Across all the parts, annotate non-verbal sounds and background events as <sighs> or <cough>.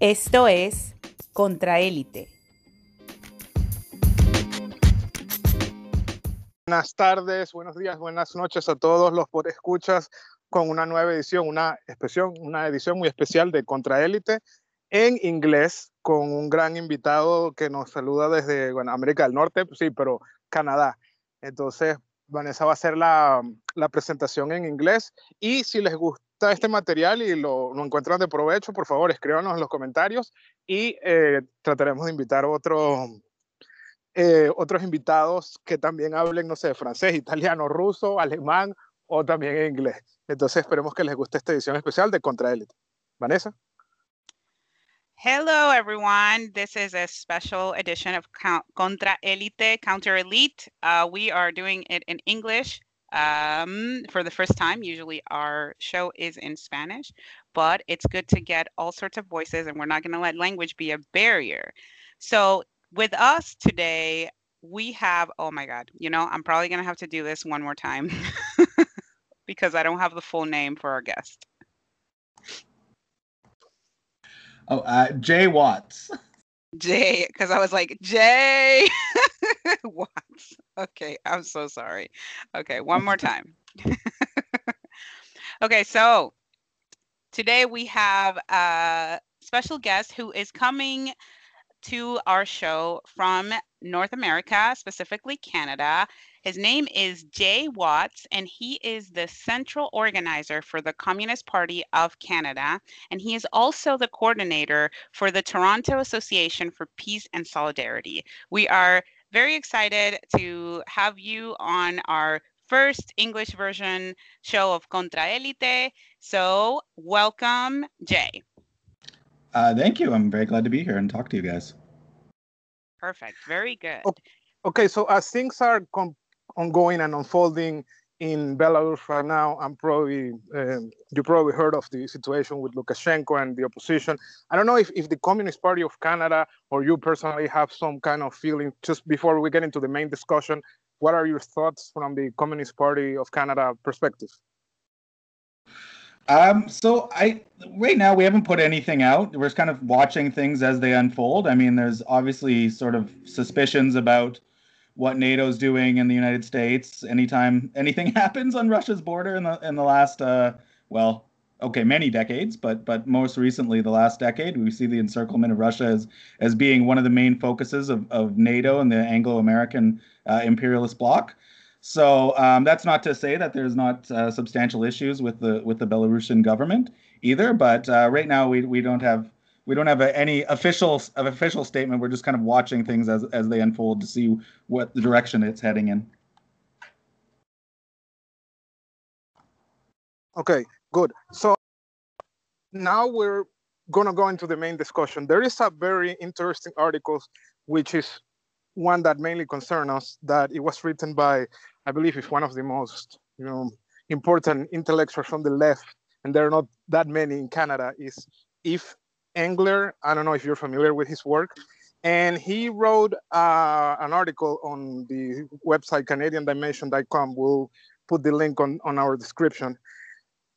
Esto es Contraélite. Buenas tardes, buenos días, buenas noches a todos los por escuchas con una nueva edición, una expresión, una edición muy especial de Contraélite en inglés con un gran invitado que nos saluda desde América del Norte, sí, pero Canadá. Entonces, Vanessa va a hacer la, presentación en inglés y si les gusta este material y lo, encuentran de provecho, por favor, escríbanos en los comentarios y eh, trataremos de invitar otro, eh, otros invitados que también hablen, no sé, francés, italiano, ruso, alemán o también en inglés. Entonces esperemos que les guste esta edición especial de Contraélite. Vanessa. Hello, everyone. This is a special edition of Contra Elite, Counter Elite. Uh, we are doing it in English um, for the first time. Usually our show is in Spanish, but it's good to get all sorts of voices, and we're not going to let language be a barrier. So, with us today, we have, oh my God, you know, I'm probably going to have to do this one more time <laughs> because I don't have the full name for our guest. Oh, uh, Jay Watts. <laughs> Jay, because I was like, Jay <laughs> Watts. Okay, I'm so sorry. Okay, one more time. <laughs> okay, so today we have a special guest who is coming to our show from North America, specifically Canada. His name is Jay Watts, and he is the central organizer for the Communist Party of Canada. And he is also the coordinator for the Toronto Association for Peace and Solidarity. We are very excited to have you on our first English version show of Contra Elite. So, welcome, Jay. Uh, thank you. I'm very glad to be here and talk to you guys. Perfect. Very good. Okay, okay so as things are com- ongoing and unfolding in Belarus right now, I'm probably um, you probably heard of the situation with Lukashenko and the opposition. I don't know if, if the Communist Party of Canada or you personally have some kind of feeling. Just before we get into the main discussion, what are your thoughts from the Communist Party of Canada perspective? Um, so I right now we haven't put anything out. We're just kind of watching things as they unfold. I mean, there's obviously sort of suspicions about what NATO's doing in the United States anytime anything <laughs> happens on Russia's border in the in the last uh, well, okay, many decades, but but most recently the last decade, we see the encirclement of Russia as as being one of the main focuses of, of NATO and the Anglo-American uh, imperialist bloc. So um, that's not to say that there's not uh, substantial issues with the with the Belarusian government either. But uh, right now we we don't have we don't have a, any official official statement. We're just kind of watching things as as they unfold to see what the direction it's heading in. Okay, good. So now we're gonna go into the main discussion. There is a very interesting article, which is one that mainly concerns us. That it was written by, I believe, it's one of the most you know important intellectuals from the left, and there are not that many in Canada. Is if Engler. I don't know if you're familiar with his work. And he wrote uh, an article on the website CanadianDimension.com. We'll put the link on, on our description.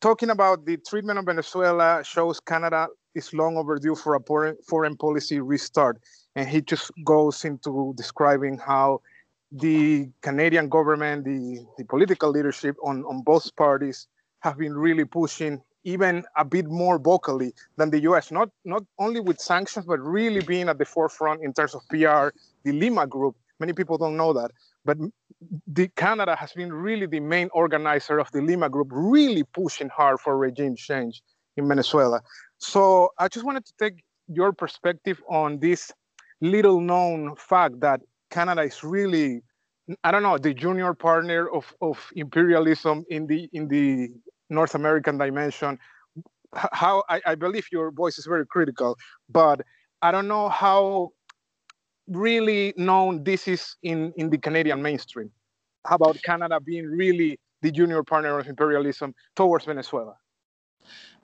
Talking about the treatment of Venezuela shows Canada is long overdue for a foreign policy restart. And he just goes into describing how the Canadian government, the, the political leadership on, on both parties have been really pushing even a bit more vocally than the US, not, not only with sanctions, but really being at the forefront in terms of PR, the Lima group. Many people don't know that, but the Canada has been really the main organizer of the Lima group, really pushing hard for regime change in Venezuela. So I just wanted to take your perspective on this little known fact that Canada is really I don't know the junior partner of, of imperialism in the in the North American dimension. How I, I believe your voice is very critical, but I don't know how really known this is in, in the Canadian mainstream. How about Canada being really the junior partner of imperialism towards Venezuela?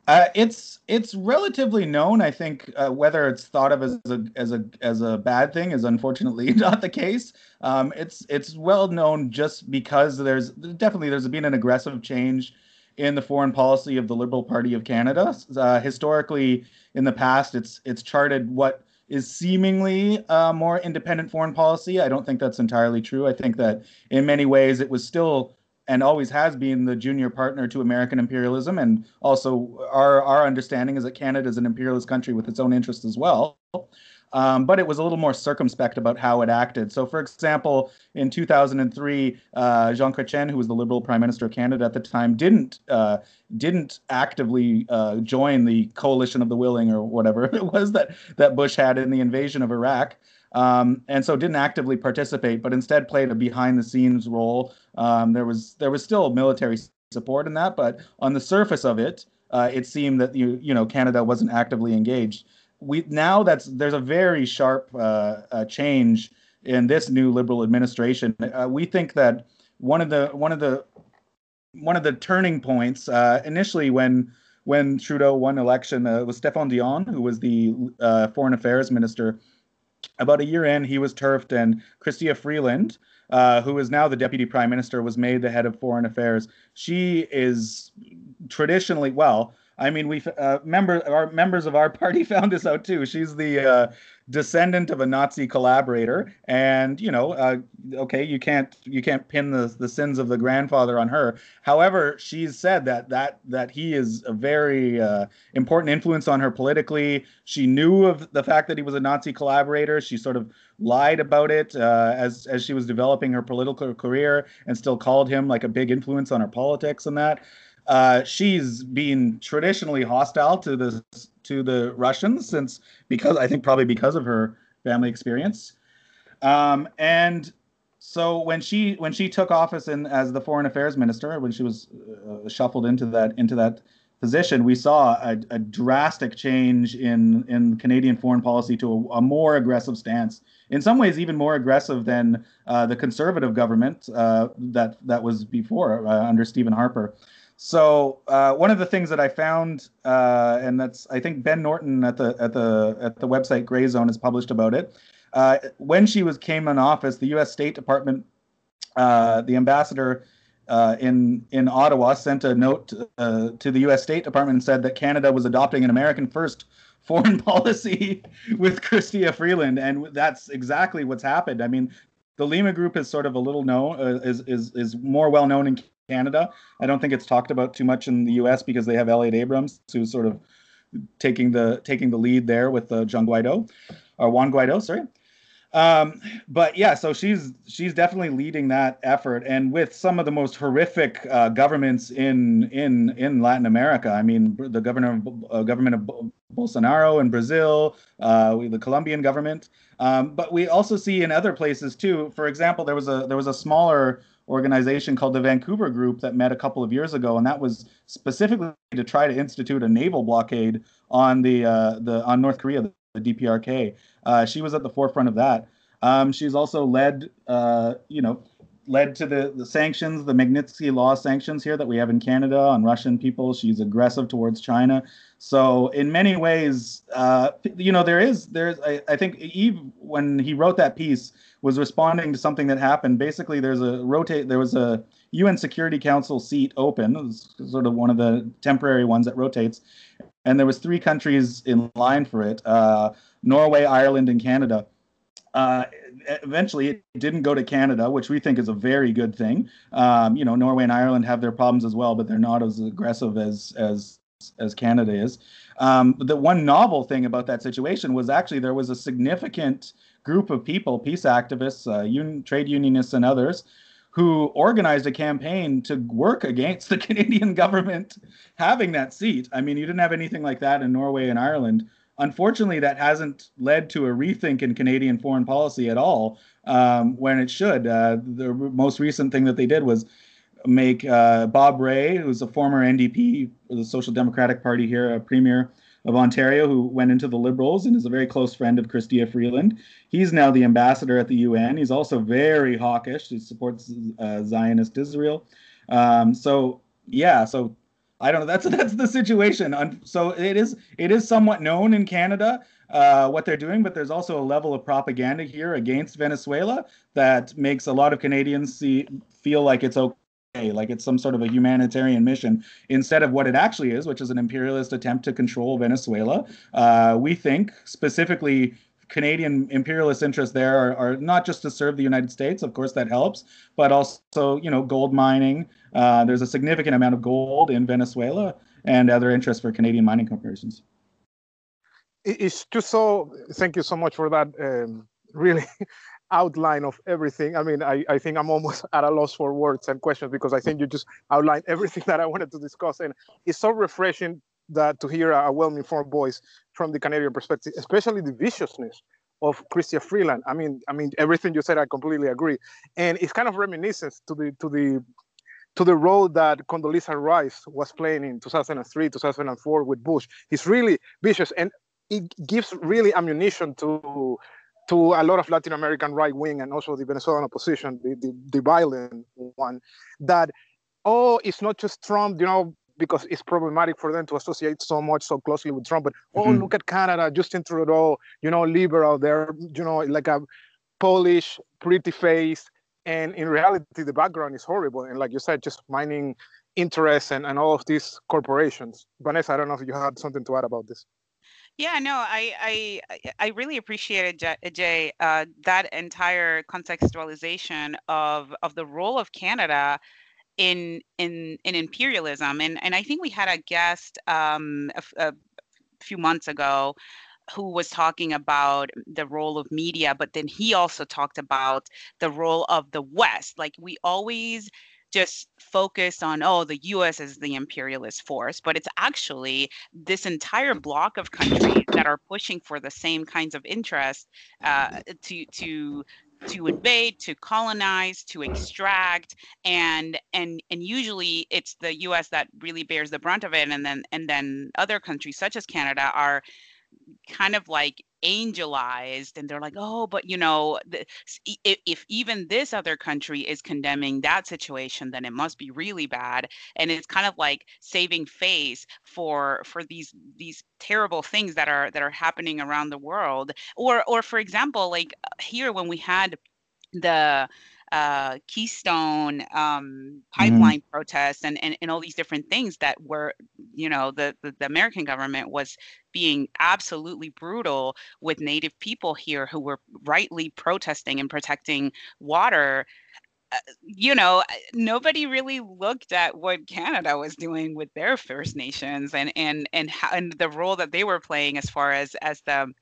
Uh, it's it's relatively known. I think uh, whether it's thought of as a as a as a bad thing is unfortunately <laughs> not the case. Um, it's it's well known just because there's definitely there's been an aggressive change in the foreign policy of the Liberal Party of Canada. Uh, historically, in the past, it's it's charted what is seemingly a more independent foreign policy. I don't think that's entirely true. I think that in many ways it was still and always has been the junior partner to American imperialism. And also, our our understanding is that Canada is an imperialist country with its own interests as well. Um, but it was a little more circumspect about how it acted. So, for example, in 2003, uh, Jean Chrétien, who was the Liberal Prime Minister of Canada at the time, didn't uh, didn't actively uh, join the coalition of the willing or whatever <laughs> it was that that Bush had in the invasion of Iraq. Um, and so didn't actively participate, but instead played a behind-the-scenes role. Um, there was there was still military support in that, but on the surface of it, uh, it seemed that you you know Canada wasn't actively engaged we now that's there's a very sharp uh, uh, change in this new liberal administration. Uh, we think that one of the one of the one of the turning points uh, initially when when Trudeau won election uh, was Stéphane Dion, who was the uh, foreign affairs minister. About a year in, he was turfed, and Chrystia Freeland, who is now the deputy prime minister, was made the head of foreign affairs. She is traditionally well I mean, we uh, member our members of our <laughs> party found this out too. She's the uh, descendant of a Nazi collaborator, and you know, uh, okay, you can't you can't pin the the sins of the grandfather on her. However, she's said that that that he is a very uh, important influence on her politically. She knew of the fact that he was a Nazi collaborator. She sort of lied about it uh, as as she was developing her political career, and still called him like a big influence on her politics and that. Uh, she's been traditionally hostile to the to the Russians since because I think probably because of her family experience. Um, and so when she when she took office in as the foreign affairs minister, when she was uh, shuffled into that into that position, we saw a, a, drastic change in in Canadian foreign policy to a, a, more aggressive stance. In some ways, even more aggressive than uh, the conservative government uh, that that was before uh, under Stephen Harper. So uh, one of the things that I found, uh, and that's I think Ben Norton at the at the at the website Gray Zone has published about it. Uh, when she was came in office, the U.S. State Department, uh, the ambassador uh, in in Ottawa sent a note uh, to the U.S. State Department and said that Canada was adopting an American first <laughs> foreign policy <laughs> with Chrystia Freeland, and that's exactly what's happened. I mean, the Lima Group is sort of a little known, uh, is is is more well known in Canada. I don't think it's talked about too much in the U.S. because they have Elliot Abrams, who's sort of taking the taking the lead there with uh, John Guaido, or Juan Guaido, sorry. Um, but yeah, so she's she's definitely leading that effort, and with some of the most horrific uh, governments in in in Latin America. I mean, the governor uh, government of Bolsonaro in Brazil, uh, the Colombian government, um, but we also see in other places too. For example, there was a there was a smaller organization called the Vancouver Group that met a couple of years ago, and that was specifically to try to institute a naval blockade on the uh, the on North Korea, the, DPRK. Uh, she was at the forefront of that. Um, she's also led, uh, you know, led to the, the sanctions, the Magnitsky Law sanctions here that we have in Canada on Russian people. She's aggressive towards China. So in many ways, uh, you know, there is there's I, I think Yves when he wrote that piece was responding to something that happened. Basically, there's a rotate. There was a UN Security Council seat open. Sort of one of the temporary ones that rotates, and there was three countries in line for it: uh, Norway, Ireland, and Canada. Uh, eventually, it didn't go to Canada, which we think is a very good thing. Um, you know, Norway and Ireland have their problems as well, but they're not as aggressive as as as Canada is. Um, the one novel thing about that situation was actually there was a significant group of people, peace activists, uh, un- trade unionists, and others, who organized a campaign to work against <laughs> the Canadian government having that seat. I mean, you didn't have anything like that in Norway and Ireland. Unfortunately, that hasn't led to a rethink in Canadian foreign policy at all, um, when it should. Uh, the most recent thing that they did was make uh, Bob Rae, who's a former NDP, the Social Democratic Party here, a premier of Ontario, who went into the Liberals and is a very close friend of Chrystia Freeland. He's now the ambassador at the UN. He's also very hawkish. He supports uh, Zionist Israel. Um, so yeah, so I don't know. That's <laughs> that's the situation. So it is it is somewhat known in Canada uh, what they're doing, but there's also a level of propaganda here against Venezuela that makes a lot of Canadians see feel like it's okay like it's some sort of a humanitarian mission instead of what it actually is, which is an imperialist attempt to control Venezuela. Uh, we think specifically Canadian imperialist interests there are, are, not just to serve the United States, of course that helps, but also you know gold mining. Uh, there's a significant amount of gold in Venezuela and other interests for Canadian mining corporations. It's just so. Thank you so much for that. Um, really outline of everything. I mean, I, I think I'm almost <laughs> at a loss for words and questions because I think you just outlined <laughs> everything that I wanted to discuss. And it's so refreshing that to hear a well-informed voice from the Canadian perspective, especially the viciousness of Chrystia Freeland. I mean, I mean everything you said, I completely agree. And it's kind of reminiscent to the to the to the role that Condoleezza Rice was playing in 2003, 2004 with Bush. He's really vicious, and it gives really ammunition to to a lot of Latin American right wing and also the Venezuelan opposition, the, the, the violent one, that, oh, it's not just Trump, you know, because it's problematic for them to associate so much so closely with Trump. But oh, mm-hmm. look at Canada, Justin Trudeau, you know, liberal there, you know, like a Polish, pretty face. And in reality, the background is horrible. And like you said, just mining interests and, and all of these corporations. Vanessa, I don't know if you had something to add about this. Yeah, no, I I I really appreciated Jay uh, that entire contextualization of of the role of Canada in in in imperialism, and and I think we had a guest um, a, a few months ago who was talking about the role of media, but then he also talked about the role of the West. Like we always just focus on oh the US is the imperialist force but it's actually this entire block of countries that are pushing for the same kinds of interests uh, to to to invade to colonize to extract and and and usually it's the US that really bears the brunt of it and then and then other countries such as Canada are kind of like angelized and they're like oh but you know if, if, even this other country is condemning that situation then it must be really bad. And it's kind of like saving face for for these these terrible things that are that are happening around the world. Or or for example like uh, here when we had the uh, Keystone um, mm-hmm. pipeline mm-hmm. protests and, and, and all these different things that were, you know, the, the, the, American government was being absolutely brutal with Native people here who were rightly protesting and protecting water. Uh, you know, nobody really looked at what Canada was doing with their First Nations and and and how, and the role that they were playing as far as as the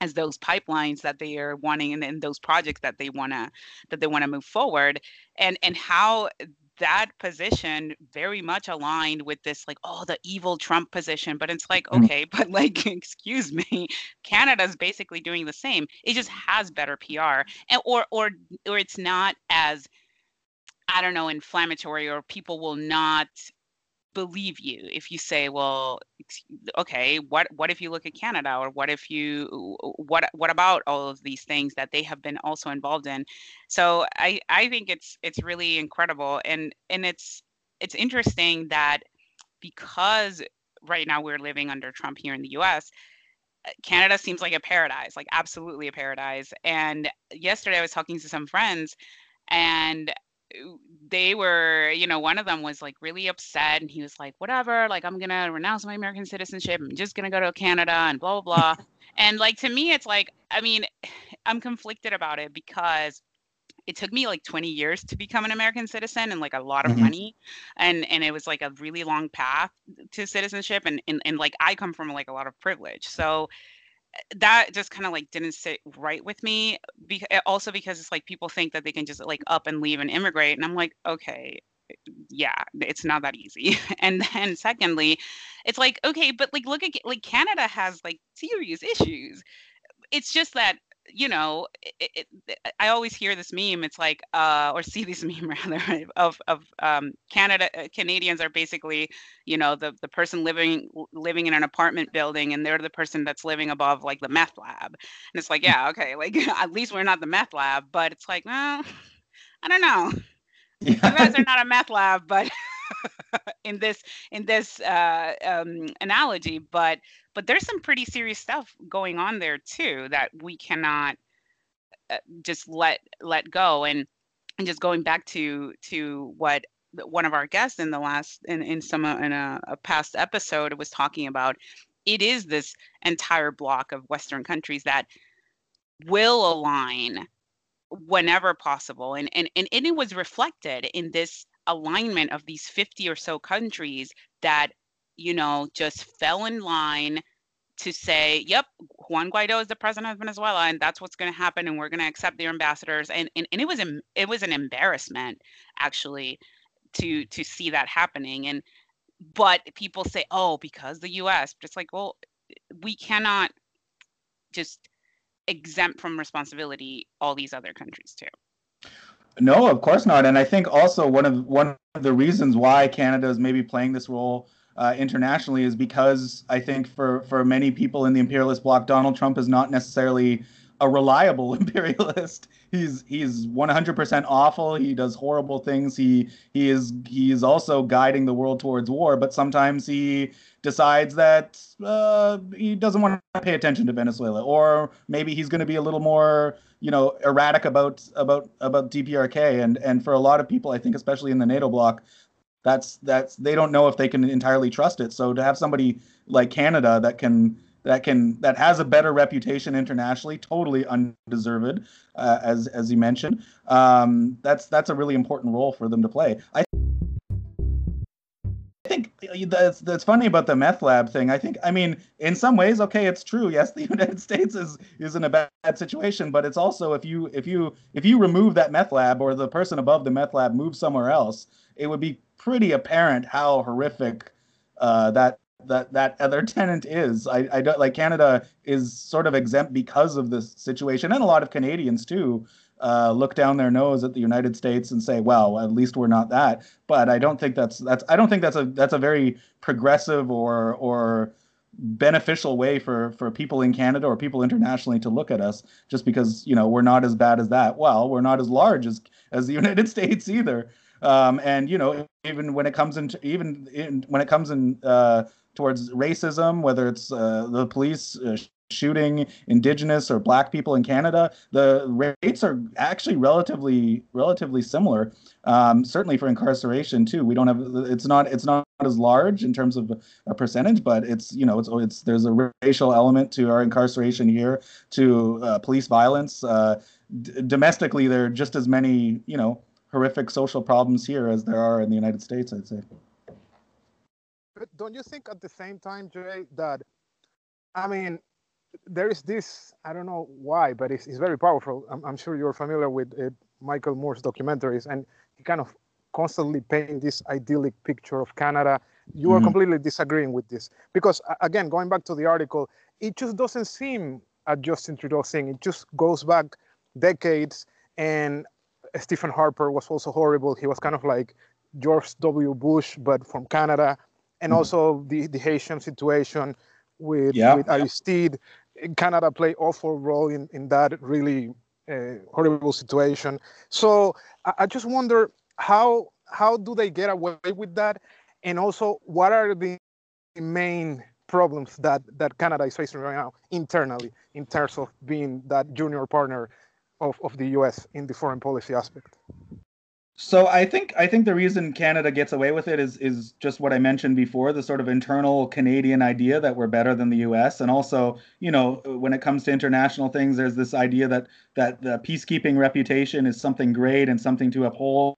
as those pipelines that they are wanting and, and those projects that they want to that they want to move forward. And and how that position very much aligned with this like oh the evil trump position. But it's like mm-hmm. okay but like <laughs> excuse me canada's basically doing the same. It just has better pr and or or or it's not as i don't know inflammatory or people will not believe you if you say well okay what what if you look at canada or what if you what what about all of these things that they have been also involved in? So i i think it's it's really incredible and and it's it's interesting that because right now we're living under trump here in the us uh, canada seems like a paradise like absolutely a paradise and yesterday i was talking to some friends and they were, you know, one of them was like really upset and he was like, whatever, like I'm gonna renounce my American citizenship. I'm just gonna go to Canada and blah blah blah. <laughs> and like to me, it's like, I mean, <sighs> I'm conflicted about it because it took me like 20 years to become an American citizen and like a lot of mm-hmm. money. And and it was like a really long path to citizenship. And, and and like I come from like a lot of privilege. So that just kind of like didn't sit right with me be- eh, also because it's like people think that they can just like up and leave and immigrate and i'm like okay yeah it's not that easy. <laughs> And then secondly it's like okay but like look at like canada has like serious issues. It's just that you know, it, it, I always hear this meme. It's like, uh, or <laughs> see this meme rather of of um, Canada. Uh, Canadians are basically, you know, the the person living living in an apartment building, and they're the person that's living above like the meth lab. And it's like, yeah, okay, like <laughs> at least we're not the meth lab, but it's like, well, <laughs> I don't know. Yeah. You guys are not a meth lab, but <laughs> in this in this uh, um, analogy, but but there's some pretty serious stuff going on there too that we cannot uh, just let let go. And and just going back to to what one of our guests in the last in in some in a, a past episode was talking about it is this entire block of western countries that will align whenever possible. And and, and it was reflected in this alignment of these 50 or so countries that you know just fell in line to say, yep, Juan Guaido is the president of Venezuela, and that's what's going to happen, and we're going to accept their ambassadors. And, and and it was it was an embarrassment actually to to see that happening. And but people say, oh, because the U.S. Just like, well, we cannot just exempt from responsibility all these other countries too. No, of course not. And I think also one of one of the reasons why Canada is maybe playing this role uh, internationally is because I think for for many people in the imperialist bloc, Donald Trump is not necessarily a reliable <laughs> imperialist. He's he's 100% awful. He does horrible things. He he is he is also guiding the world towards war. But sometimes he decides that uh, he doesn't want to pay attention to Venezuela, or maybe he's going to be a little more you know erratic about about about DPRK. And and for a lot of people, I think especially in the NATO bloc, that's that's they don't know if they can entirely trust it. So to have somebody like Canada that can that can that has a better reputation internationally, totally undeserved, uh, as as you mentioned. Um, that's that's a really important role for them to play. I think that's that's funny about the meth lab thing. I think I mean in some ways, okay, it's true. Yes, the <laughs> United States is is in a bad situation, but it's also if you if you if you remove that meth lab or the person above the meth lab moves somewhere else, it would be pretty apparent how horrific uh, that that that other <laughs> tenant is. I, I don't like Canada is sort of exempt because of this situation, and a lot of Canadians too uh, look down their nose at the United States and say, "Well, at least we're not that." But I don't think that's that's I don't think that's a that's a very progressive or or beneficial way for for people in Canada or people internationally to look at us just because you know we're not as bad as that. Well, we're not as large as as the <laughs> United States either. Um, and you know, even when it comes into even in, when it comes in uh, towards racism, whether it's uh, the police uh, shooting Indigenous or Black people in Canada, the rates are actually relatively relatively similar. Um, certainly for incarceration too. We don't have it's not it's not as large in terms of a percentage, but it's you know it's it's there's a racial element to our incarceration here, to uh, police violence. Uh, d- domestically, there are just as many you know horrific social problems here as there are in the United States, I'd say. But don't you think at the same time, Jay, that I mean, there is this, I don't know why, but it's, it's very powerful. I'm, I'm sure you're familiar with uh, Michael Moore's documentaries, and he kind of constantly paint this idyllic picture of Canada. You mm-hmm. are completely disagreeing with this because, again, going back to the article, it just doesn't seem a Justin Trudeau thing. It just goes back decades, and Stephen Harper was also horrible. He was kind of like George W. Bush, but from Canada, and mm also the, the Haitian situation with yeah. with Aristide. Canada played awful role in in that really uh, horrible situation. So I, I just wonder how how do they get away with that, and also what are the main problems that that Canada is facing right now internally in terms of being that junior partner of, of the US in the foreign policy aspect? So I think I think the reason Canada gets away with it is is just what I mentioned before, the sort of internal Canadian idea that we're better than the US and also, you know, when it comes to international things there's this idea that that the peacekeeping reputation is something great and something to uphold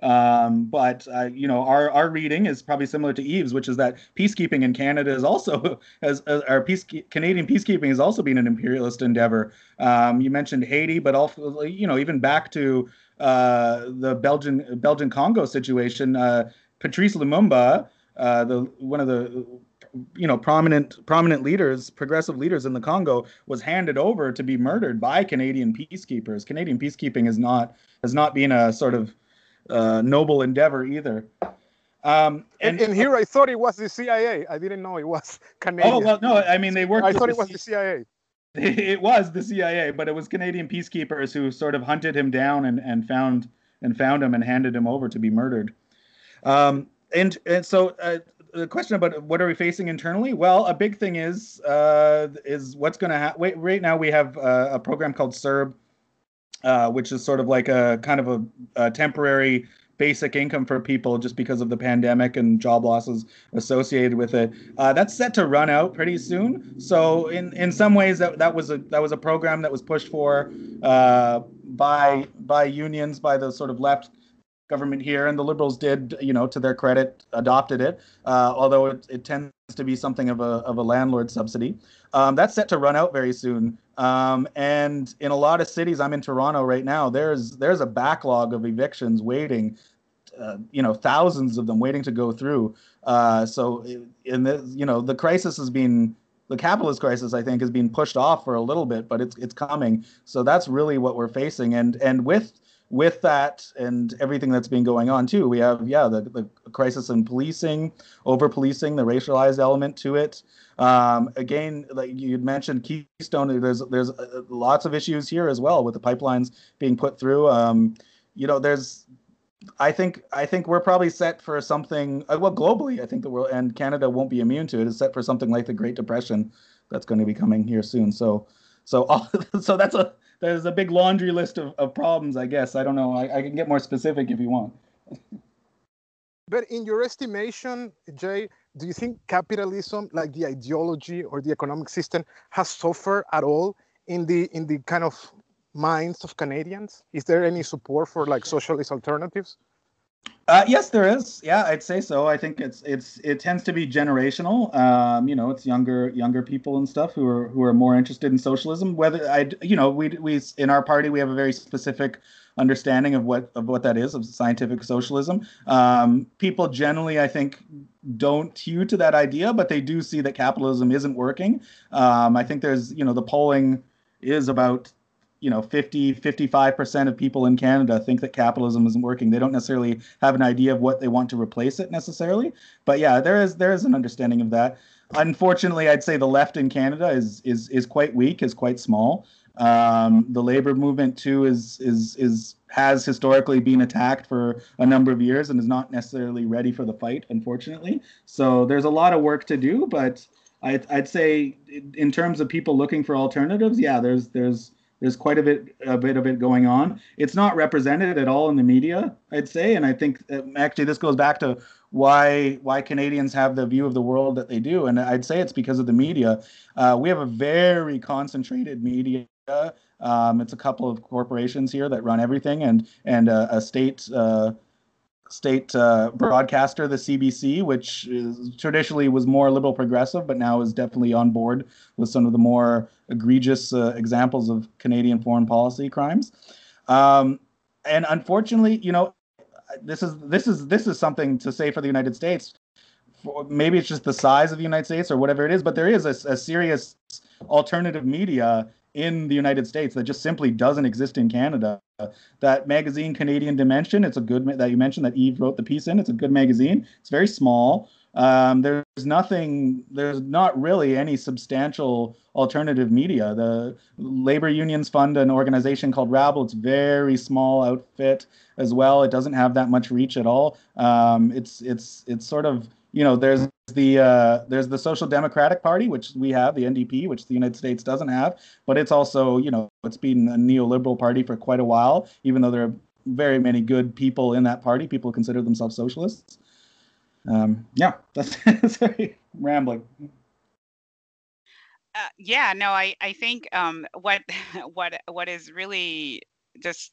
um, but uh, you know, our our reading is probably similar to Yves's, which is that peacekeeping in Canada is also <laughs> as, as our peace Canadian peacekeeping has also been an imperialist endeavor. Um, you mentioned Haiti, but also you know even back to uh, the Belgian Belgian Congo situation. Uh, Patrice Lumumba, uh, the one of the you know prominent prominent leaders progressive leaders in the congo was handed over to be murdered by canadian peacekeepers canadian peacekeeping is not has not been a sort of uh, noble endeavor either. Um, and, and, and, here I thought it was the CIA. I didn't know it was Canadian. Oh well, no, I mean they worked. I thought it was the CIA. <laughs> It was the CIA, but it was Canadian peacekeepers who sort of hunted him down and, and found and found him and handed him over to be murdered. Um, and and so uh, the question about what are we facing internally? Well, a big thing is uh, is what's going to happen. Right now, we have uh, a program called CERB, uh, which is sort of like a kind of a, a temporary basic income for people just because of the pandemic and job losses associated with it. Uh, that's set to run out pretty soon. So in in some ways that that was a that was a program that was pushed for uh, by by unions by the sort of left government here, and the liberals did, you know, to their credit, adopted it. Uh, although it, it tends to be something of a of a landlord subsidy. Um, that's set to run out very soon. Um, and in a lot of cities, I'm in Toronto right now. There's there's a backlog of evictions waiting. Uh, you know, thousands of them waiting to go through. Uh, so, in the you know, the crisis has been the capitalist crisis. I think has been pushed off for a little bit, but it's it's coming. So that's really what we're facing. And and with with that and everything that's been going on too, we have yeah the, the crisis in policing, over policing, the racialized element to it. Um, again, like you mentioned, Keystone. There's there's uh, lots of issues here as well with the pipelines being put through. Um, you know, there's I think I think we're probably set for something. Uh, well, globally, I think the world and Canada won't be immune to it. Is set for something like the Great Depression that's going to be coming here soon. So, so all, <laughs> so that's a there's a big laundry list of, of problems, I guess. I don't know. I, I can get more specific if you want. but in your estimation, Jay, do you think capitalism, like the ideology or the economic system, has suffered at all in the in the kind of minds of Canadians? Is there any support for like socialist alternatives? Uh, yes, there is. Yeah, I'd say so. I think it's it's it tends to be generational. Um, you know, it's younger younger people and stuff who are who are more interested in socialism. Whether I, you know, we we in our party we have a very specific understanding of what of what that is of scientific socialism. Um, people generally, I think, don't hew to that idea, but they do see that capitalism isn't working. Um, I think there's you know the polling is about you know 50 55% of people in canada think that capitalism isn't working they don't necessarily have an idea of what they want to replace it necessarily but yeah there is there is an understanding of that unfortunately i'd say the left in canada is is is quite weak is quite small um, the labor movement too is is is has historically been attacked for a number of years and is not necessarily ready for the fight unfortunately so there's a lot of work to do but I'd, I'd say in terms of people looking for alternatives yeah there's there's there's quite a bit a bit of it going on. It's not represented at all in the media, I'd say, and I think uh, actually this goes back to why why Canadians have the view of the world that they do, and I'd say it's because of the media. Uh, we have a very concentrated media. Um, it's a couple of corporations here that run everything, and and uh, a state. Uh, state uh, broadcaster, the CBC, which is, traditionally was more liberal progressive, but now is definitely on board with some of the more egregious uh, examples of Canadian foreign policy crimes. Um, and unfortunately, you know, this is this is this is something to say for the United States. Maybe it's just the size of the United States or whatever it is, but there is a, a serious alternative media in the United States that just simply doesn't exist in Canada. That magazine, Canadian Dimension, it's a good that you mentioned that Yves wrote the piece in. It's a good magazine. It's very small. Um, there's nothing. There's not really any substantial alternative media. The labor unions fund an organization called Rabble. It's very small outfit as well. It doesn't have that much reach at all. Um, it's it's it's sort of you know there's the uh, there's the Social Democratic Party, which we have, the NDP, which the United States doesn't have, but it's also you know it's been a neoliberal party for quite a while, even though there are very many good people in that party. People consider themselves socialists. Um, yeah, <laughs> that's, rambling. Uh, yeah, no, I I think um, what <laughs> what what is really just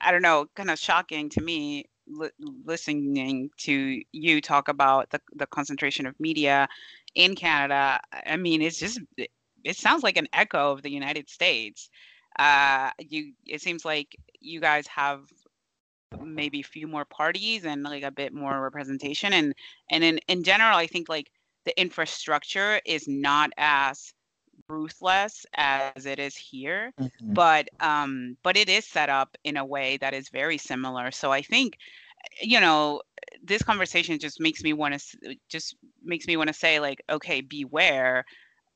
I don't know, kind of shocking to me li- listening to you talk about the, the concentration of media in Canada, I mean, it's just it sounds like an echo of the United States. Uh, you it seems like you guys have maybe a few more parties and like a bit more representation and and in in general i think like the infrastructure is not as ruthless as it is here mm-hmm. but um but it is set up in a way that is very similar so i think you know this conversation just makes me want to just makes me want to say like okay beware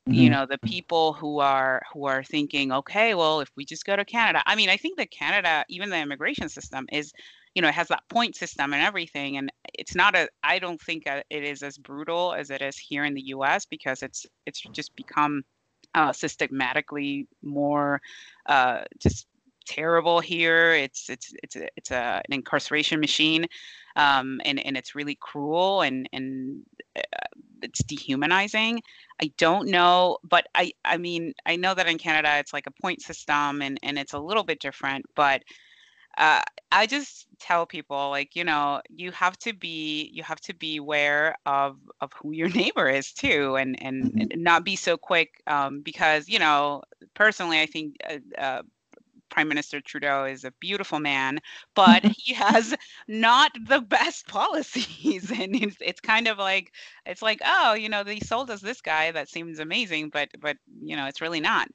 mm-hmm. you know the people who are who are thinking okay well if we just go to canada i mean i think that canada even the immigration system is you know it has that point system and everything and it's not a i don't think it is as brutal as it is here in the us because it's it's just become uh, systematically more uh, just terrible here. It's it's it's a, it's a, an incarceration machine, um, and and it's really cruel and and uh, it's dehumanizing. I don't know, but I I mean I know that in Canada it's like a point system and and it's a little bit different, but uh, I just tell people like you know you have to be you have to be aware of of who your <laughs> neighbor is too and and, mm-hmm. and not be so quick um, because you know personally I think uh, uh, Prime Minister Trudeau is a beautiful man, but <laughs> he has not the best policies. <laughs> And it's, it's kind of like, it's like, oh, you know, they sold us this guy that seems amazing, but, but, you know, it's really not.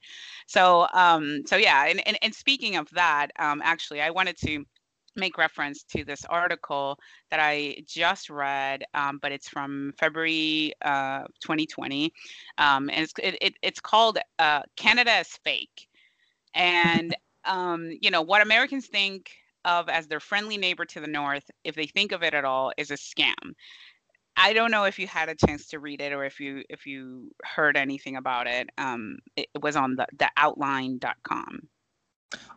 So, um, so yeah. And, and, and speaking of that, um, actually, I wanted to make reference to this article that I just read, um, but it's from February uh, 2020. Um, and it's, it, it, it's called uh, Canada is Fake. And um, you know, what Americans think of as their friendly neighbor to the north, if they think of it at all, is a scam. I don't know if you had a chance to read it or if you if you heard anything about it. Um, it, it was on the the outline.com.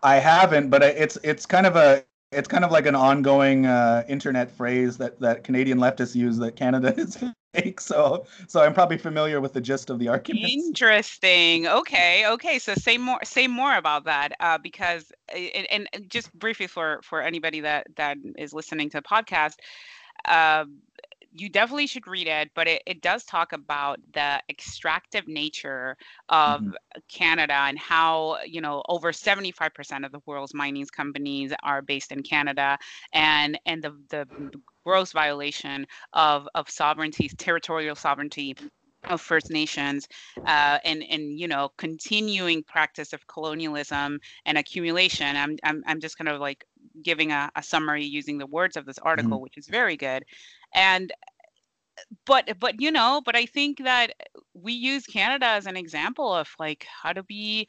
I haven't, but it's it's kind of a it's kind of like an ongoing uh, internet phrase that that Canadian leftists use that Canada <laughs> is fake. So so I'm probably familiar with the gist of the argument. Interesting. Okay. Okay. So say more say more about that uh, because and, and just briefly for for anybody that that is listening to the podcast. Uh, you definitely should read it, but it, it does talk about the extractive nature of mm-hmm. Canada and how, you know, over 75% of the world's mining companies are based in Canada and and the, the gross violation of, of sovereignty, territorial sovereignty of First Nations, uh, and and you know continuing practice of colonialism and accumulation. I'm I'm I'm just kind of like giving a, a summary using the words of this article, mm-hmm. which is very good. And but but you know but i think that we use canada as an example of like how to be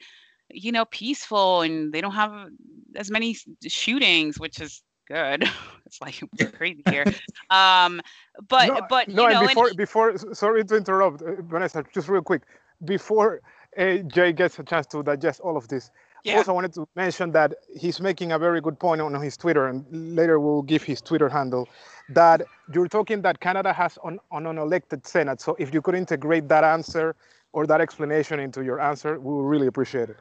you know peaceful and they don't have as many shootings which is good. <laughs> It's like we're crazy here. Um but no, but no know, and before and... before sorry to interrupt uh, vanessa just real quick. Before uh, jay gets a chance to digest all of this yeah. also wanted to mention that he's making a very good point on his twitter and later we'll give his twitter handle that you're talking that Canada has an, an unelected Senate. So if you could integrate that answer or that explanation into your answer, we would really appreciate it.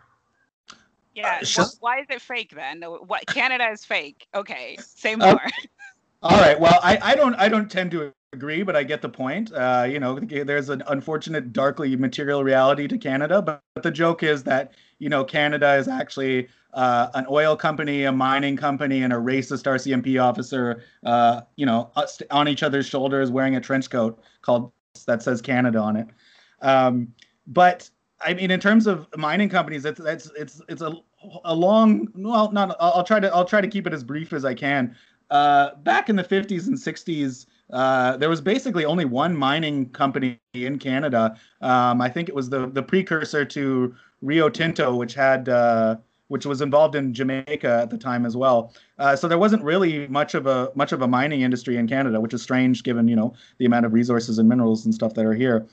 Yeah. Uh, well, why is it fake then? What Canada is fake? Okay, say uh, more. Uh, <laughs> all right. Well, I, I don't I don't tend to agree, but I get the point. Uh, you know, there's an unfortunate, darkly material reality to Canada, but, but the joke is that you know Canada is actually uh, an oil company, a mining company, and a racist RCMP officer, uh, you know, on each other's shoulders wearing a trench coat called that says Canada on it. Um, but I mean, in terms of mining companies, it's it's it's it's a a long well, not I'll, I'll try to I'll try to keep it as brief as I can. Uh, back in the 50s and 60s, uh, there was basically only one mining company in Canada. Um, I think it was the the precursor to Rio Tinto, which had uh, which was involved in Jamaica at the time as well. Uh, so there wasn't really much of a much of a mining industry in Canada, which is strange given you know the amount of resources and minerals and stuff that are here.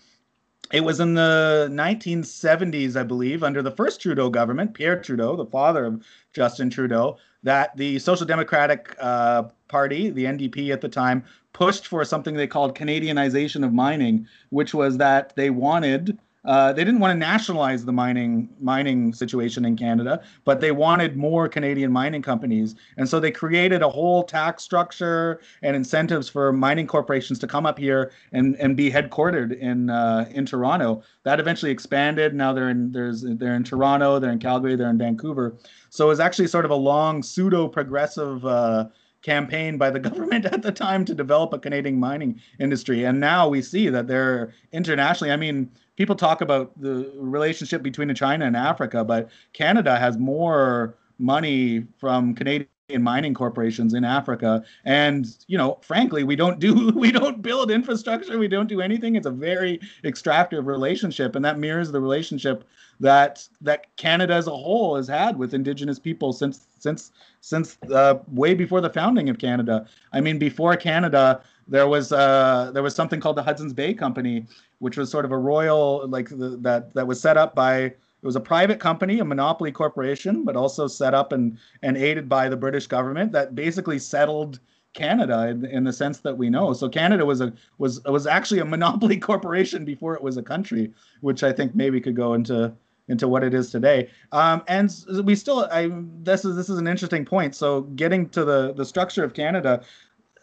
It was in the 1970s, I believe, under the first Trudeau government, Pierre Trudeau, the father of Justin Trudeau, that the Social Democratic uh, Party, the NDP at the time, pushed for something they called Canadianization of mining, which was that they wanted uh, they didn't want to nationalize the mining mining situation in Canada, but they wanted more Canadian mining companies, and so they created a whole tax structure and incentives for mining corporations to come up here and, and be headquartered in uh, in Toronto. That eventually expanded. Now they're in there's they're in Toronto, they're in Calgary, they're in Vancouver. So it was actually sort of a long pseudo progressive. Uh, campaign by the <laughs> government at the time to develop a Canadian mining industry. And now we see that they're internationally, I mean, people talk about the relationship between China and Africa, but Canada has more money from Canadian mining corporations in Africa. And, you know, frankly, we don't do <laughs> we don't build infrastructure, we don't do anything. It's a very extractive relationship. And that mirrors the relationship that that Canada as a whole has had with indigenous people since since since uh, way before the founding of Canada. I mean, before Canada, there was uh, there was something called the Hudson's Bay Company, which was sort of a royal like the, that that was set up by it was a private company, a monopoly corporation, but also set up and and aided by the British government that basically settled Canada in, in, the sense that we know. So Canada was a was was actually a monopoly <laughs> corporation before it was a country, which I think maybe could go into into what it is today. Um, and we still, I this is this is an interesting point. So getting to the the structure of Canada,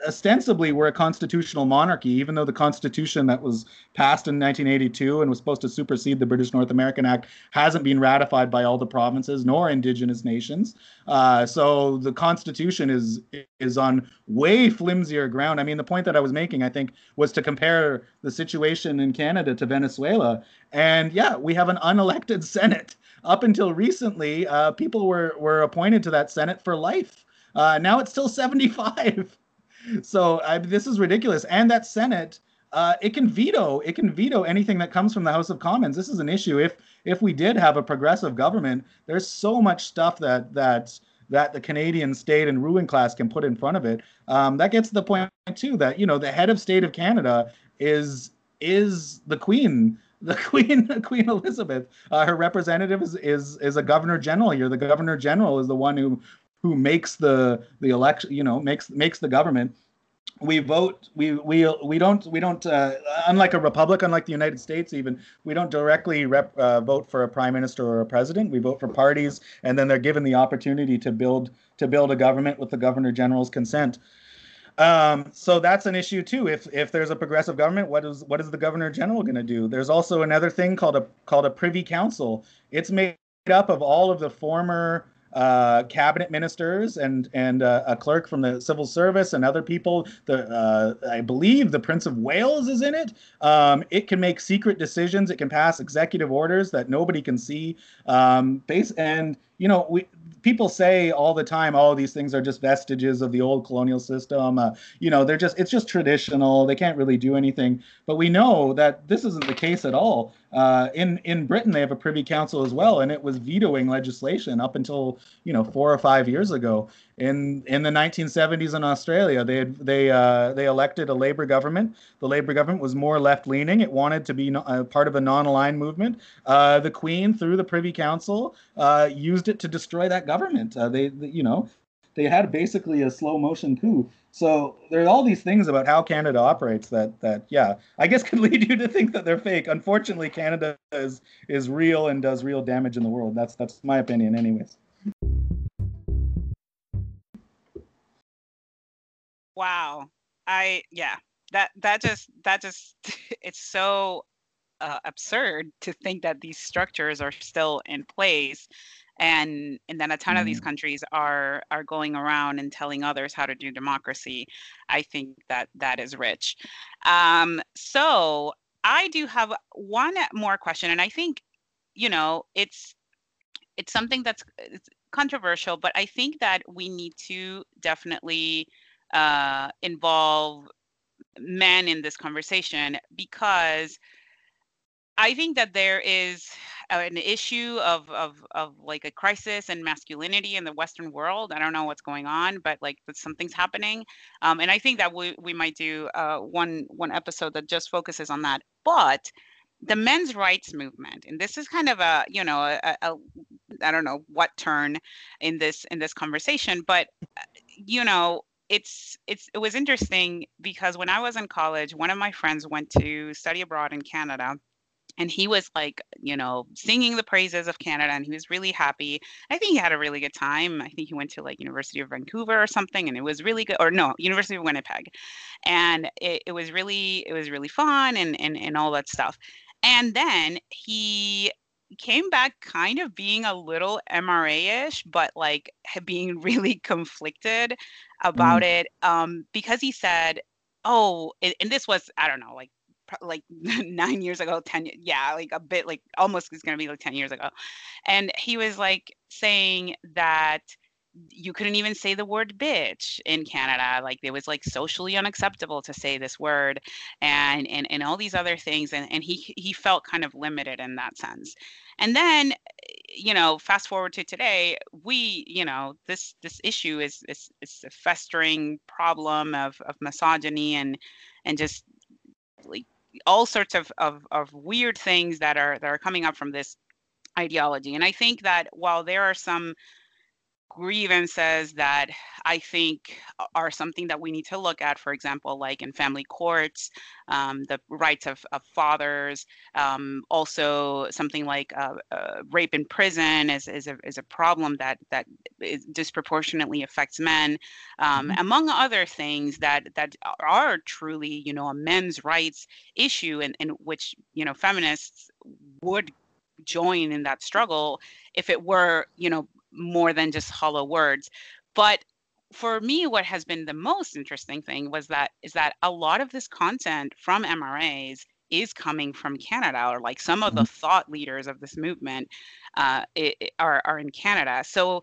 ostensibly we're a constitutional monarchy, even though the constitution that was passed in 1982 and was supposed to supersede the British North American Act hasn't been ratified by all the provinces nor indigenous nations. Uh, so the constitution is is on way flimsier ground. I mean, the point that I was making, I think, was to compare the situation in Canada to Venezuela. And yeah, we have an unelected Senate. Up until recently, uh, people were were appointed to that Senate for life. Uh, now it's still 75 so I, this is ridiculous. And that Senate, uh, it can veto it can veto anything that comes from the House of Commons. This is an issue. If if we did have a progressive government, there's so much stuff that that that the Canadian state and ruling class can put in front of it. Um, that gets to the point too that you know the head of state of Canada is is the Queen <laughs> the Queen, Queen Elizabeth. Uh, her representative is, is is a governor general here. The governor general is the one who who makes the the election you know makes makes the government we vote we we we don't we don't uh, unlike a republic unlike the united states even we don't directly rep, uh, vote for a prime minister or a president. We vote for parties and then they're given the opportunity to build to build a government with the governor general's consent. Um, so that's an issue too. If if there's a progressive government what is what is the governor general going to do? There's also another thing called a called a privy council. It's made up of all of the former uh, cabinet ministers and and uh, a clerk from the civil service and other people. The uh, I believe the Prince of Wales is in it. Um, it can make secret decisions. It can pass executive orders that nobody can see. Um, base and you know we people say all the time, "Oh, these things are just vestiges of the old colonial system." Uh, you know, they're just it's just traditional. They can't really do anything. But we know that this isn't the case at all. Uh, in in Britain, they have a Privy Council as well, and it was vetoing legislation up until you know four or five years ago. In in the 1970s in Australia, they had, they uh, they elected a Labor government. The Labor government was more left leaning. It wanted to be no, uh, part of a non-aligned movement. Uh, the Queen, through the Privy Council, uh, used it to destroy that government. They, they, you know, they had basically a slow motion coup. So there are all these things about how Canada operates that that yeah, I guess <laughs> could lead you to think that they're fake. Unfortunately, Canada is is real and does real damage in the world. That's that's my opinion, anyways. Wow. I yeah. That that just that just <laughs> it's so uh, absurd to think that these structures are still in place and and then a ton mm. of these mm. countries are are going around and telling others how to do democracy i think that that is rich um, so i do have one more question and i think you know it's it's something that's it's controversial but i think that we need to definitely uh, involve men in this conversation because I think that there is an issue of, of of like a crisis and masculinity in the Western world. I don't know what's going on, but like something's happening, um, and I think that we we might do uh, one one episode that just focuses on that. But the men's rights movement, and this is kind of a you know a, a I don't know what turn in this in this conversation, but uh, you know it's it's it was interesting because when I was in college, one of my friends went to study abroad in Canada and he was like you know singing the praises of canada and he was really happy. I think he had a really good time. I think he went to like university of vancouver or something and it was really good or no university of winnipeg. And it, it was really it was really fun and, and and all that stuff. And then he came back kind of being a little MRA-ish, but like <laughs> being really conflicted about mm. it um, because he said, "Oh," and, and this was I don't know, like like <laughs> nine years ago, ten yeah, like a bit like almost it's gonna be like ten years ago, and he was like saying that you couldn't even say the word bitch in Canada. Like it was like socially unacceptable to say this word and and, and all these other things. And, and he he felt kind of limited in that sense. And then, you know, fast forward to today, we, you know, this this issue is is, is a festering problem of, of misogyny and and just like all sorts of, of of weird things that are that are coming up from this ideology. And I think that while there are some grievances that I think are something that we need to look at, for example, like in family courts, um, the rights of, of fathers, um, also something like uh, uh, rape in prison is, is, a, is a problem that, that disproportionately affects men, um, mm-hmm. among other things that, that are truly, you know, a men's rights issue in, in which, you know, feminists would join in that struggle if it were you know more than just hollow words. But for me, what has been the most interesting thing was that is that a lot of this content from MRAs is coming from Canada, or like some of the mm-hmm. thought leaders of this movement uh, are are in Canada. So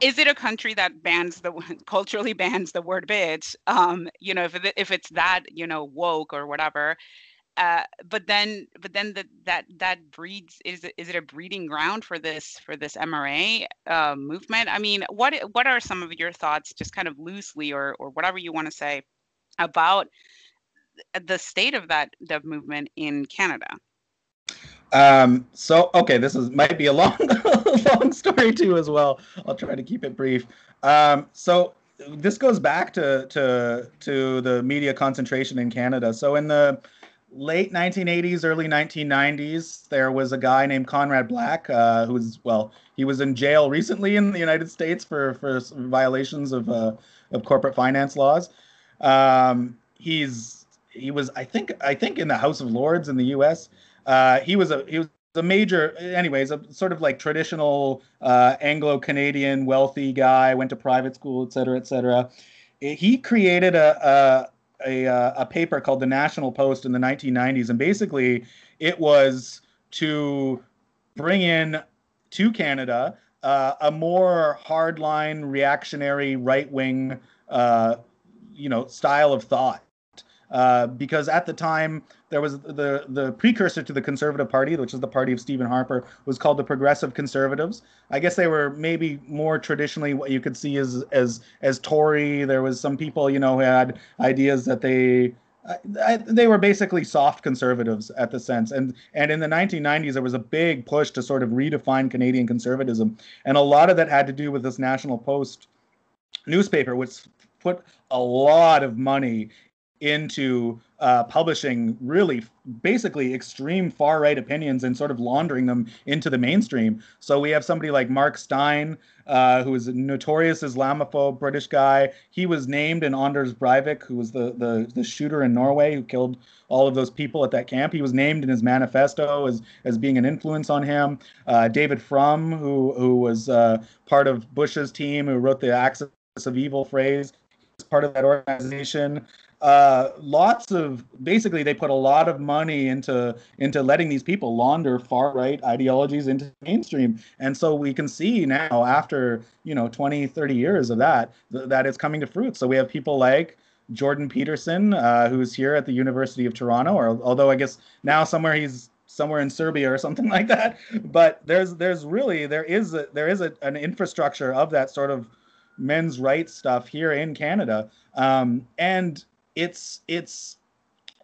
is it a country that bans the <laughs> culturally bans the word bitch um you know if it, if it's that you know woke or whatever uh, but then but then the, that that breeds is it, is it a breeding ground for this for this MRA uh, movement? I mean, what what are some of your thoughts, just kind of loosely or or whatever you want to say, about the state of that that movement in Canada? Um, so okay, this is might be a long <laughs> long story too as well. I'll try to keep it brief. Um, so this goes back to to to the media concentration in Canada. So in the late 1980s, early 1990s, there was a guy named Conrad Black, uh, who's well, he was in jail recently in the United States for for violations of uh, of corporate finance laws. Um, he's he was I think I think in the House of Lords in the U.S. Uh, he was a he was a major anyways a sort of like traditional uh, Anglo-Canadian wealthy guy went to private school et cetera et cetera he created a, a, uh, a paper called the National Post in the 1990s, and basically it was to bring in to Canada uh, a more hardline, reactionary, right wing, uh, you know, style of thought. Uh, because at the time there was the the precursor to the Conservative Party, which is the party of Stephen Harper, was called the Progressive Conservatives. I guess they were maybe more traditionally what you could see as as as Tory. There was some people, you know, who had ideas that they I, they were basically soft conservatives at the sense and and in the 1990s there was a big push to sort of redefine canadian conservatism and a lot of that had to do with this national post newspaper which put a lot of money into uh, publishing really basically extreme far right opinions and sort of laundering them into the mainstream. So we have somebody like Mark Steyn, uh, who is a notorious Islamophobe British guy. He was named in Anders Breivik, who was the, the, the shooter in Norway who killed all of those people at that camp. He was named in his manifesto as, as being an influence on him. Uh, David Frum, who, who was uh, part of Bush's team, who wrote the Axis of Evil phrase, part of that organization uh, lots of basically they put a lot of money into into letting these people launder far right ideologies into mainstream. And so we can see now after you know 20 30 years of that th- that it's coming to fruit. So we have people like jordan peterson uh, who's here at the university of toronto or although i guess now somewhere he's somewhere in Serbia or <laughs> something like that. But there's there's really there is a, there is a, an infrastructure of that sort of men's rights stuff here in Canada, um, and it's it's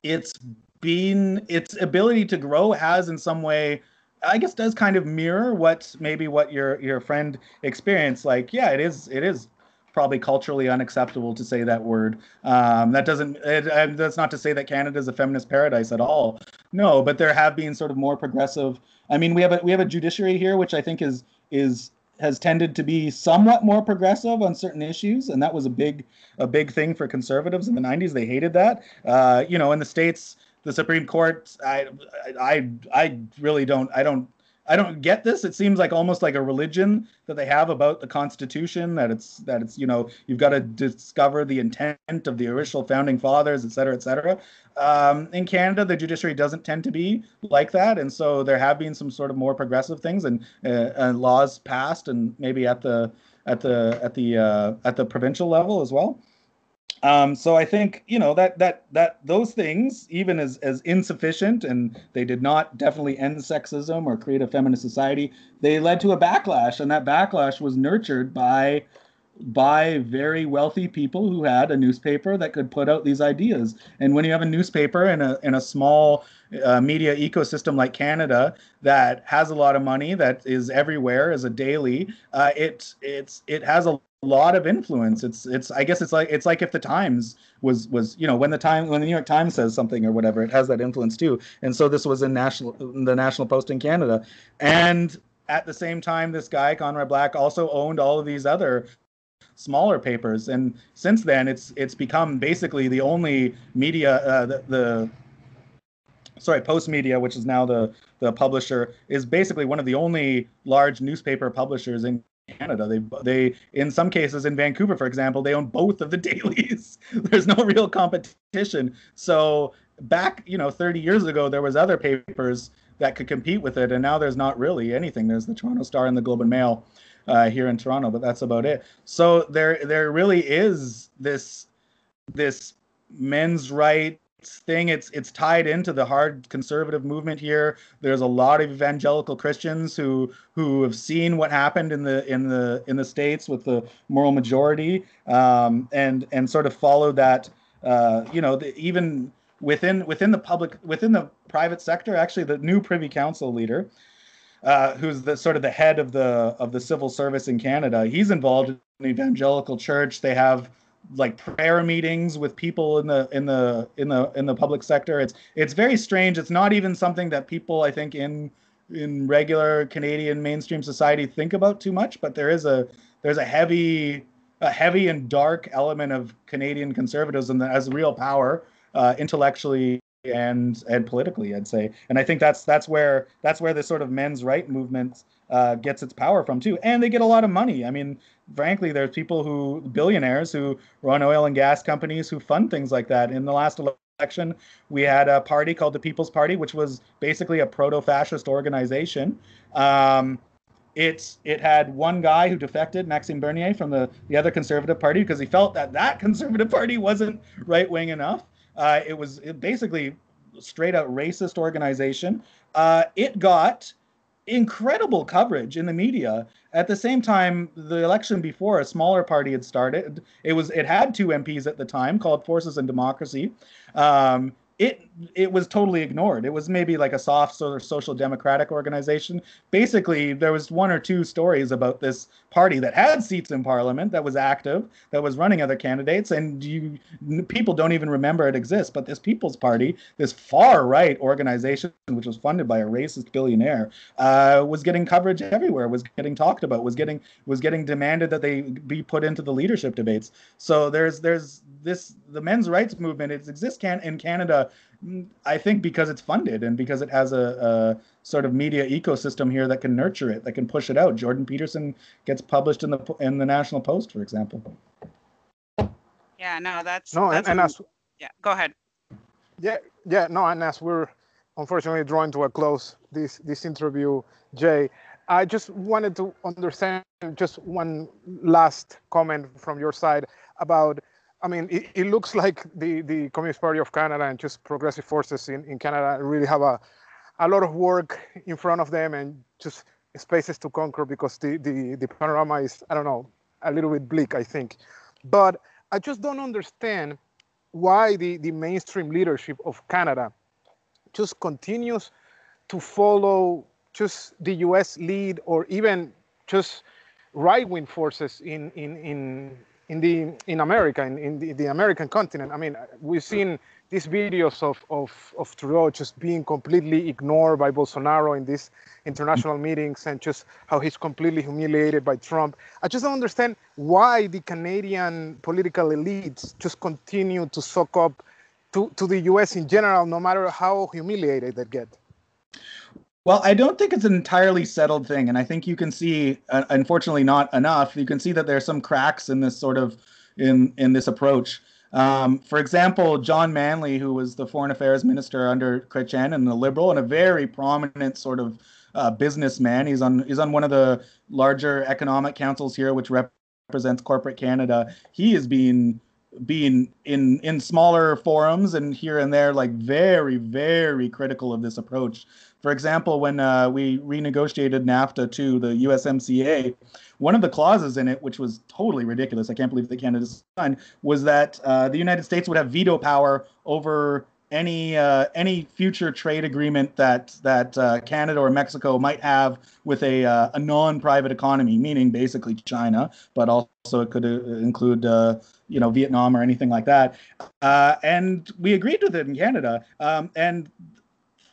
it's been its ability to grow has in some way I guess does kind of mirror what maybe what your your friend experienced. Like, yeah, it is it is probably culturally unacceptable to say that word. Um, that doesn't it, that's not to say that Canada is a feminist paradise at all. No, but there have been sort of more progressive. I mean, we have a we have a judiciary here, which I think is is has tended to be somewhat more progressive on certain issues, and that was a big a big thing for conservatives in the 90s. They hated that. Uh, you know, in the states, the Supreme Court, I I I really don't I don't I don't get this. It seems like almost like a religion that they have about the Constitution. That it's that it's you know you've got to discover the intent of the original founding fathers, et cetera, et cetera. Um, in Canada, the judiciary doesn't tend to be like that, and so there have been some sort of more progressive things and, uh, and laws passed, and maybe at the at the at the uh, at the provincial level as well. Um, so I think you know that that that those things, even as as insufficient, and they did not definitely end sexism or create a feminist society. They led to a backlash, and that backlash was nurtured by by very wealthy people who had a newspaper that could put out these ideas. And when you have a newspaper in a in a small uh, media ecosystem like Canada that has a lot of money that is everywhere as a daily, uh, it it's it has a lot of influence. It's it's I guess it's like it's like if the Times was was you know when the time when the New York Times says something or whatever, it has that influence too. And so this was in national the National Post in Canada, and at the same time, this guy Conrad Black also owned all of these other smaller papers and since then it's it's become basically the only media uh, the, the sorry Postmedia which is now the the publisher is basically one of the only large newspaper publishers in Canada. They they in some cases in Vancouver, for example, they own both of the <laughs> dailies. There's no real competition. So back, you know, 30 years ago, there was other papers that could compete with it, and now there's not really anything. There's the Toronto Star and the Globe and Mail uh, here in Toronto, but that's about it. So there there really is this this men's right thing it's it's tied into the hard conservative movement here there's a lot of evangelical christians who who have seen what happened in the in the in the states with the moral majority um, and and sort of followed that uh, you know the, even within within the public within the private sector actually the new privy council leader uh, who's the sort of the head of the of the civil service in canada he's involved in the evangelical church they have like prayer meetings with people in the in the in the in the public sector. It's it's very strange. It's not even something that people I think in in regular Canadian mainstream society think about too much. But there is a there's a heavy a heavy and dark element of Canadian conservatism that has real power uh, intellectually and and politically i'd say. And i think that's that's where that's where this sort of men's right movement uh, gets its power from too. And they get a lot of money. I mean frankly there's people who billionaires who run oil and gas companies who fund things like that. In the last election we had a party called the people's party which was basically a proto-fascist organization. Um, it had one guy who defected, Maxime Bernier, from the, the other conservative party because he felt that that <laughs> conservative party wasn't right wing enough. Uh, it was basically straight out racist organization. Uh, it got incredible coverage in the media. At the same time, the election before, a smaller party had started. It was it had two MPs at the time called Forces and Democracy. Um, it it was totally ignored. It was maybe like a soft sort of social democratic organization. Basically, there was one or two stories about this party that had seats in parliament, that was active, that was running other candidates, and you people don't even remember it exists. But this People's Party, this far right organization, which was funded by a racist billionaire, uh, was getting coverage everywhere, was getting talked about, was getting was getting demanded that they be put into the leadership debates. So there's there's this the men's rights movement. It exists can in Canada Uh, I think because it's funded and because it has a, a, sort of media ecosystem here that can nurture it, that can push it out. Jordan Peterson gets published in the in the National Post, for example. Yeah, no, that's no, that's and, and as yeah, go ahead. Yeah, yeah, no, and as we're unfortunately drawing to a close this this interview, Jay, I just wanted to understand just one last comment from your side about I mean, it, it, looks like the, the Communist Party of Canada and just progressive forces in, in Canada really have a, a lot of work in front of them and just spaces to conquer because the, the, the panorama is, I don't know, a little bit bleak, I think. But I just don't understand why the, the mainstream leadership of Canada just continues to follow just the US lead or even just right wing forces in, in, in, in the in America, in, in the, the, American continent. I mean, we've seen these videos of, of, of Trudeau just being completely ignored by Bolsonaro in these international meetings and just how he's completely humiliated by Trump. I just don't understand why the Canadian political elites just continue to suck up to, to the US in general, no matter how humiliated they get. Well, I don't think it's an entirely settled thing, and I think you can see, uh, unfortunately, not enough. You can see that there's some cracks in this sort of in in this approach. Um, for example, John Manley, who was the foreign affairs minister under Chrétien and a liberal and a very prominent sort of uh, businessman. He's on he's on one of the larger economic councils here, which represents corporate Canada. He is being been in in smaller forums and here and there like very very critical of this approach. For example when uh, we renegotiated nafta to the usmca one of the clauses in it which was totally ridiculous i can't believe that canada signed was that uh, the united states would have veto power over any uh, any future trade agreement that that uh, Canada or Mexico might have with a uh, a non-private economy, meaning basically China, but also it could uh, include uh, you know Vietnam or anything like that. Uh, and we agreed with it in Canada, um, and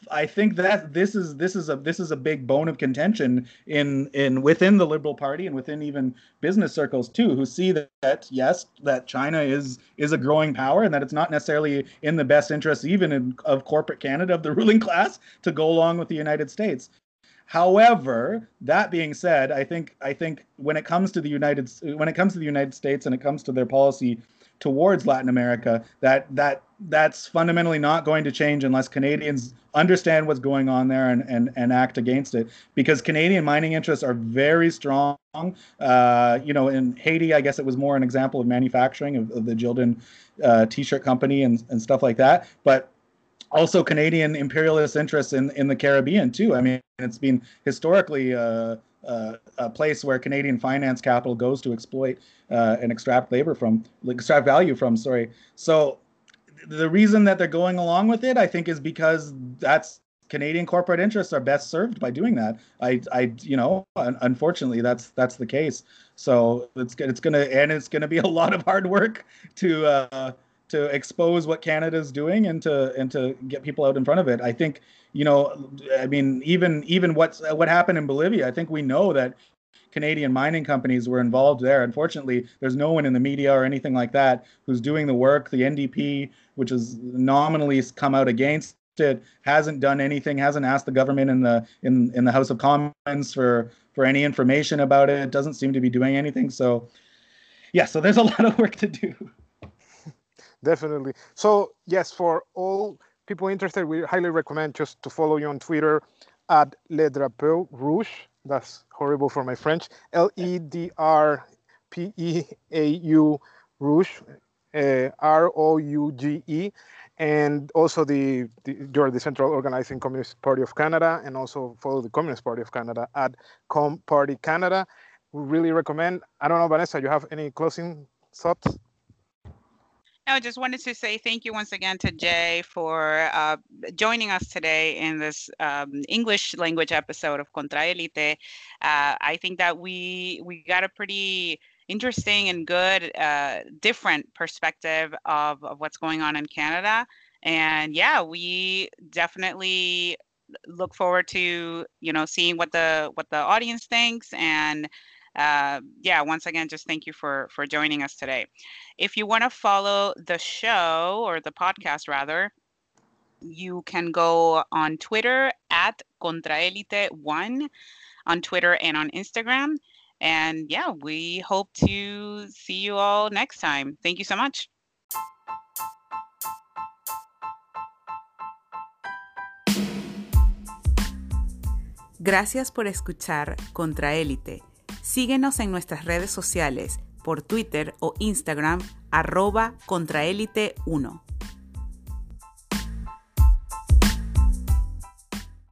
I think that this is this is a this is a big bone of contention in in within the Liberal Party and within even business circles too, who see that, yes, that China is is a growing power and that it's not necessarily in the best interest even in, of corporate Canada of the <laughs> ruling class to go along with the United States. However, that being said, I think I think when it comes to the United when it comes to the United States and it comes to their policy towards Latin America, that that that's fundamentally not going to change unless Canadians understand what's going on there and, and, and act against it. Because Canadian mining interests are very strong. Uh, you know, in Haiti, I guess it was more an example of manufacturing of, of the Gildan uh, t-shirt company and, and stuff like that. But also Canadian imperialist interests in, in the Caribbean too. I mean, it's been historically uh, uh, a place where Canadian finance capital goes to exploit uh, and extract labor from, extract value from. Sorry. So the reason that they're going along with it, I think, is because that's Canadian corporate interests are best served by doing that. I, I, you know, unfortunately, that's that's the case. So it's it's gonna and it's gonna be <laughs> a lot of hard work to uh, to expose what Canada's doing and to and to get people out in front of it. I think, you know, I mean, even even what's what happened in Bolivia. I think we know that Canadian mining companies were involved there. Unfortunately, there's no one in the media or anything like that who's doing the work. The NDP, which has nominally come out against it, hasn't done anything, hasn't asked the government in the in in the House of Commons for for any information about it. It doesn't seem to be doing anything. So, yeah, so there's a <laughs> lot of work to do. Definitely. So yes, for all people interested, we highly recommend just to follow you on Twitter at Le Drapeau Rouge that's horrible for my French. L E D R P E A U Rouge, uh, R O U G E, and also the, the you're the central organizing Communist Party of Canada, and also follow the Communist Party of Canada at Com Party Canada. We really recommend. I don't know, Vanessa, you have any closing thoughts? No, just wanted to say thank you once again to Jay for uh, joining us today in this um, English language episode of Contra Elite. Uh, I think that we we got a pretty interesting and good, uh, different perspective of, of what's going on in Canada. And yeah, we definitely look forward to you know seeing what the what the audience thinks and uh, yeah, once again, just thank you for for joining us today. If you want to follow the show or the podcast rather, you can go on Twitter at Contraelite1 on Twitter and on Instagram. And yeah, we hope to see you all next time. Thank you so much. Gracias por escuchar Contraélite Síguenos en nuestras redes sociales por Twitter o Instagram arroba contraélite1.